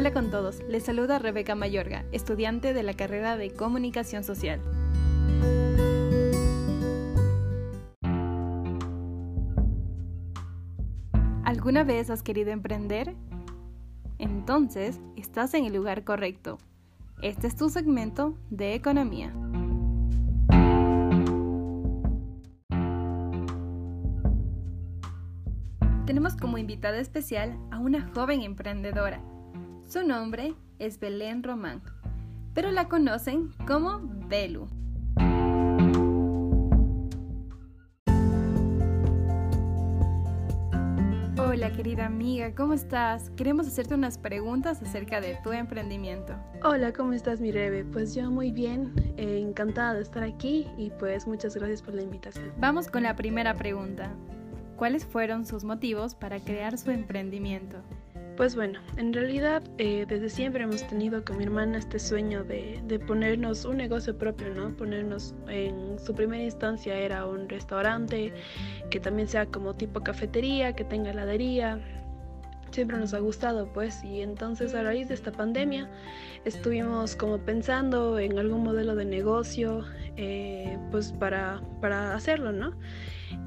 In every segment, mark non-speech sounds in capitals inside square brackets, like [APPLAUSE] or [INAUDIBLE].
Hola con todos, les saluda Rebeca Mayorga, estudiante de la carrera de Comunicación Social. ¿Alguna vez has querido emprender? Entonces, estás en el lugar correcto. Este es tu segmento de economía. Tenemos como invitada especial a una joven emprendedora su nombre es Belén Román, pero la conocen como Belu. Hola querida amiga, ¿cómo estás? Queremos hacerte unas preguntas acerca de tu emprendimiento. Hola, ¿cómo estás mi Rebe? Pues yo muy bien, eh, encantada de estar aquí y pues muchas gracias por la invitación. Vamos con la primera pregunta. ¿Cuáles fueron sus motivos para crear su emprendimiento? Pues bueno, en realidad eh, desde siempre hemos tenido con mi hermana este sueño de, de, ponernos un negocio propio, ¿no? Ponernos en su primera instancia era un restaurante que también sea como tipo cafetería, que tenga heladería. Siempre nos ha gustado, pues, y entonces a raíz de esta pandemia estuvimos como pensando en algún modelo de negocio, eh, pues para, para hacerlo, ¿no?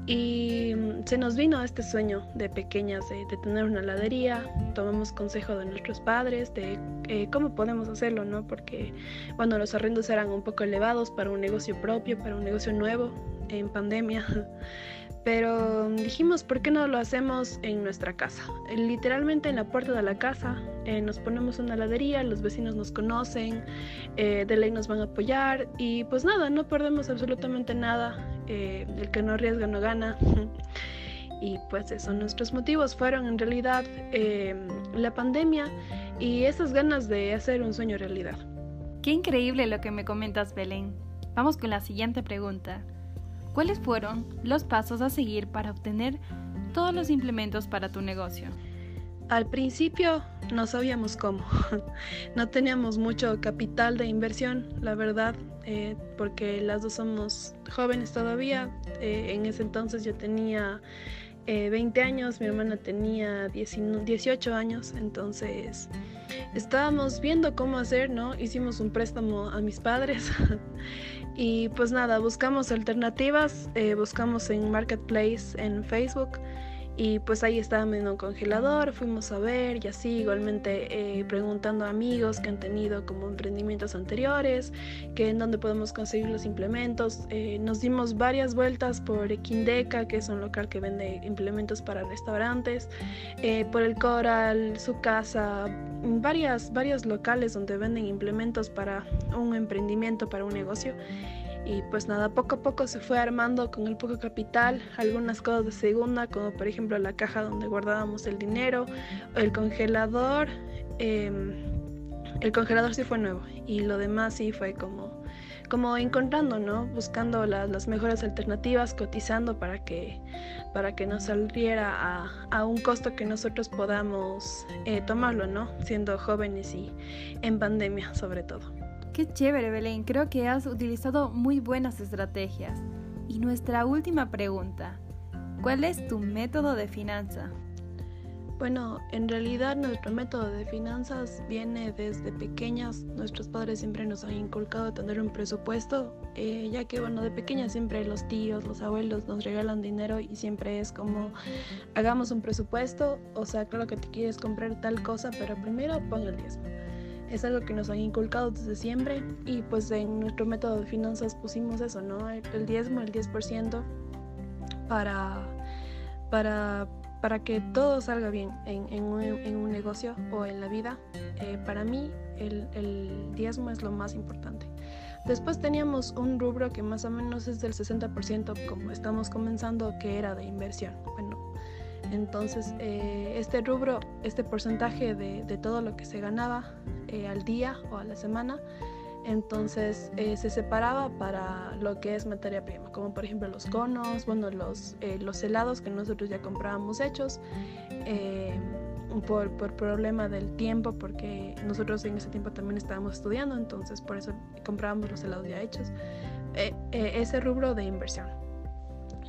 Y mm, se nos vino este sueño de pequeñas de, tener una heladería, tomamos consejo de nuestros padres de eh, cómo podemos hacerlo, ¿no? Porque, bueno, los arrendos eran un poco elevados para un negocio propio, para un negocio nuevo en pandemia. [LAUGHS] Pero dijimos, ¿por qué no lo hacemos en nuestra casa? Literalmente en la puerta de la casa eh, nos ponemos una heladería, los vecinos nos conocen, eh, de ley nos van a apoyar y pues nada, no perdemos absolutamente nada. Eh, el que no arriesga no gana. [LAUGHS] y pues eso, nuestros motivos fueron en realidad la pandemia y esas ganas de hacer un sueño realidad. Qué increíble lo que me comentas, Belén. Vamos con la siguiente pregunta. ¿Cuáles fueron los pasos a seguir para obtener todos los implementos para tu negocio? Al principio no sabíamos cómo, [LAUGHS] no teníamos mucho capital de inversión, la verdad, eh, porque las dos somos jóvenes todavía. Eh, en ese entonces yo tenía 20 eh, años, mi hermana tenía 18 años, entonces estábamos viendo cómo hacer, ¿no? Hicimos un préstamo a mis padres [LAUGHS] Y pues nada, buscamos alternativas, eh, buscamos en Marketplace en Facebook y pues ahí estaba en un congelador, fuimos a ver y así igualmente eh, preguntando a amigos que han tenido como emprendimientos anteriores, que en dónde podemos conseguir los implementos. Eh, nos dimos varias vueltas por Equindeca, que es un local que vende implementos para restaurantes, por el Coral, su casa, varias, varios locales donde venden implementos para un emprendimiento, para un negocio. Y pues nada, poco a poco se fue armando con el poco capital, algunas cosas de segunda, como por ejemplo la caja donde guardábamos el dinero, el congelador. Em, el congelador sí fue nuevo y lo demás sí fue como, como encontrando, ¿no? Buscando las mejores alternativas, cotizando para que, para que nos saliera a, a un costo que nosotros podamos eh, tomarlo, ¿no? Siendo jóvenes y en pandemia sobre todo. Qué chévere, Belén. Creo que has utilizado muy buenas estrategias. Y nuestra última pregunta. ¿Cuál es tu método de finanza? Bueno, en realidad nuestro método de finanzas viene desde pequeñas. Nuestros padres siempre nos han inculcado tener un presupuesto, eh, ya que bueno, de pequeñas siempre los tíos, los abuelos nos regalan dinero y siempre es como hagamos un presupuesto, o sea, claro que te quieres comprar tal cosa, pero primero pon el diezmo es algo que nos han inculcado desde siempre y pues en nuestro método de finanzas pusimos eso, ¿no? El diezmo, el 10% para, para, para que todo salga bien en, en, un, negocio o en la vida. Eh, para mí el, el diezmo es lo más importante. Después teníamos un rubro que más o menos es del 60% como estamos comenzando que era de inversión. Bueno, entonces, eh, este rubro, este porcentaje de, todo lo que se ganaba eh, al día o a la semana, entonces eh, se separaba para lo que es materia prima, como por ejemplo los conos, bueno, los, los helados que nosotros ya comprábamos hechos. Por, por, problema del tiempo, porque nosotros en ese tiempo también estábamos estudiando, entonces por eso comprábamos los helados ya hechos. ese rubro de inversión.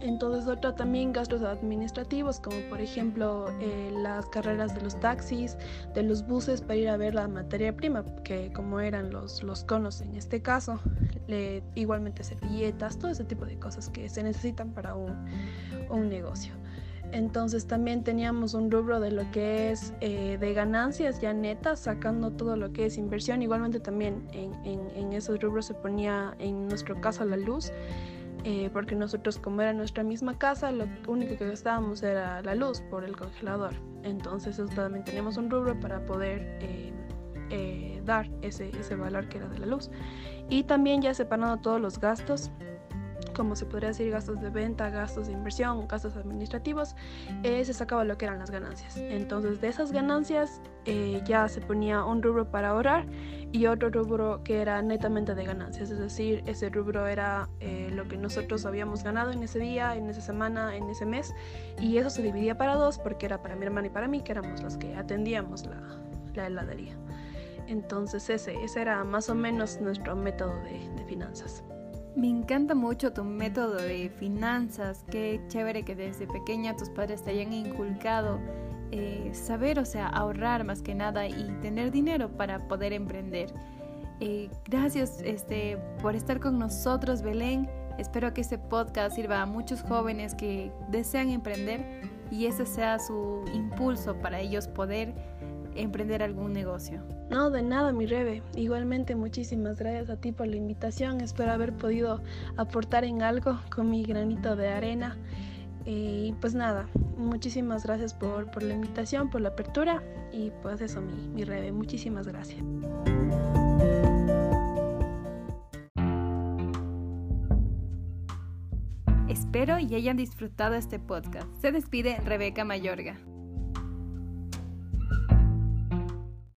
Entonces otro también gastos administrativos como por ejemplo eh, las carreras de los taxis, de los buses para ir a ver la materia prima, que como eran los, los conos en este caso, le, igualmente servilletas, todo ese tipo de cosas que se necesitan para un, un negocio. Entonces también teníamos un rubro de lo que es eh, de ganancias ya netas, sacando todo lo que es inversión. Igualmente también en, en, esos rubros se ponía en nuestro caso la luz, eh, porque nosotros como era nuestra misma casa, lo único que gastábamos era la luz por el congelador. Entonces también teníamos un rubro para poder eh, dar ese, ese valor que era de la luz. Y también ya separando todos los gastos como se podría decir gastos de venta, gastos de inversión, gastos administrativos, eh, se sacaba lo que eran las ganancias. Entonces de esas ganancias eh, ya se ponía un rubro para ahorrar y otro rubro que era netamente de ganancias, es decir, ese rubro era eh, lo que nosotros habíamos ganado en ese día, en esa semana, en ese mes y eso se dividía para dos porque era para mi hermana y para mí que éramos los que atendíamos la, la heladería. Entonces ese, ese era más o menos nuestro método de, de finanzas. Me encanta mucho tu método de finanzas, qué chévere que desde pequeña tus padres te hayan inculcado eh, saber, o sea, ahorrar más que nada y tener dinero para poder emprender. Eh, gracias este, por estar con nosotros, Belén. Espero que este podcast sirva a muchos jóvenes que desean emprender y ese sea su impulso para ellos poder emprender algún negocio. No, de nada, mi Rebe. Igualmente, muchísimas gracias a ti por la invitación. Espero haber podido aportar en algo con mi granito de arena. Y pues nada, muchísimas gracias por, por la invitación, por la apertura. Y pues eso, mi, mi Rebe. Muchísimas gracias. Espero y hayan disfrutado este podcast. Se despide Rebeca Mayorga.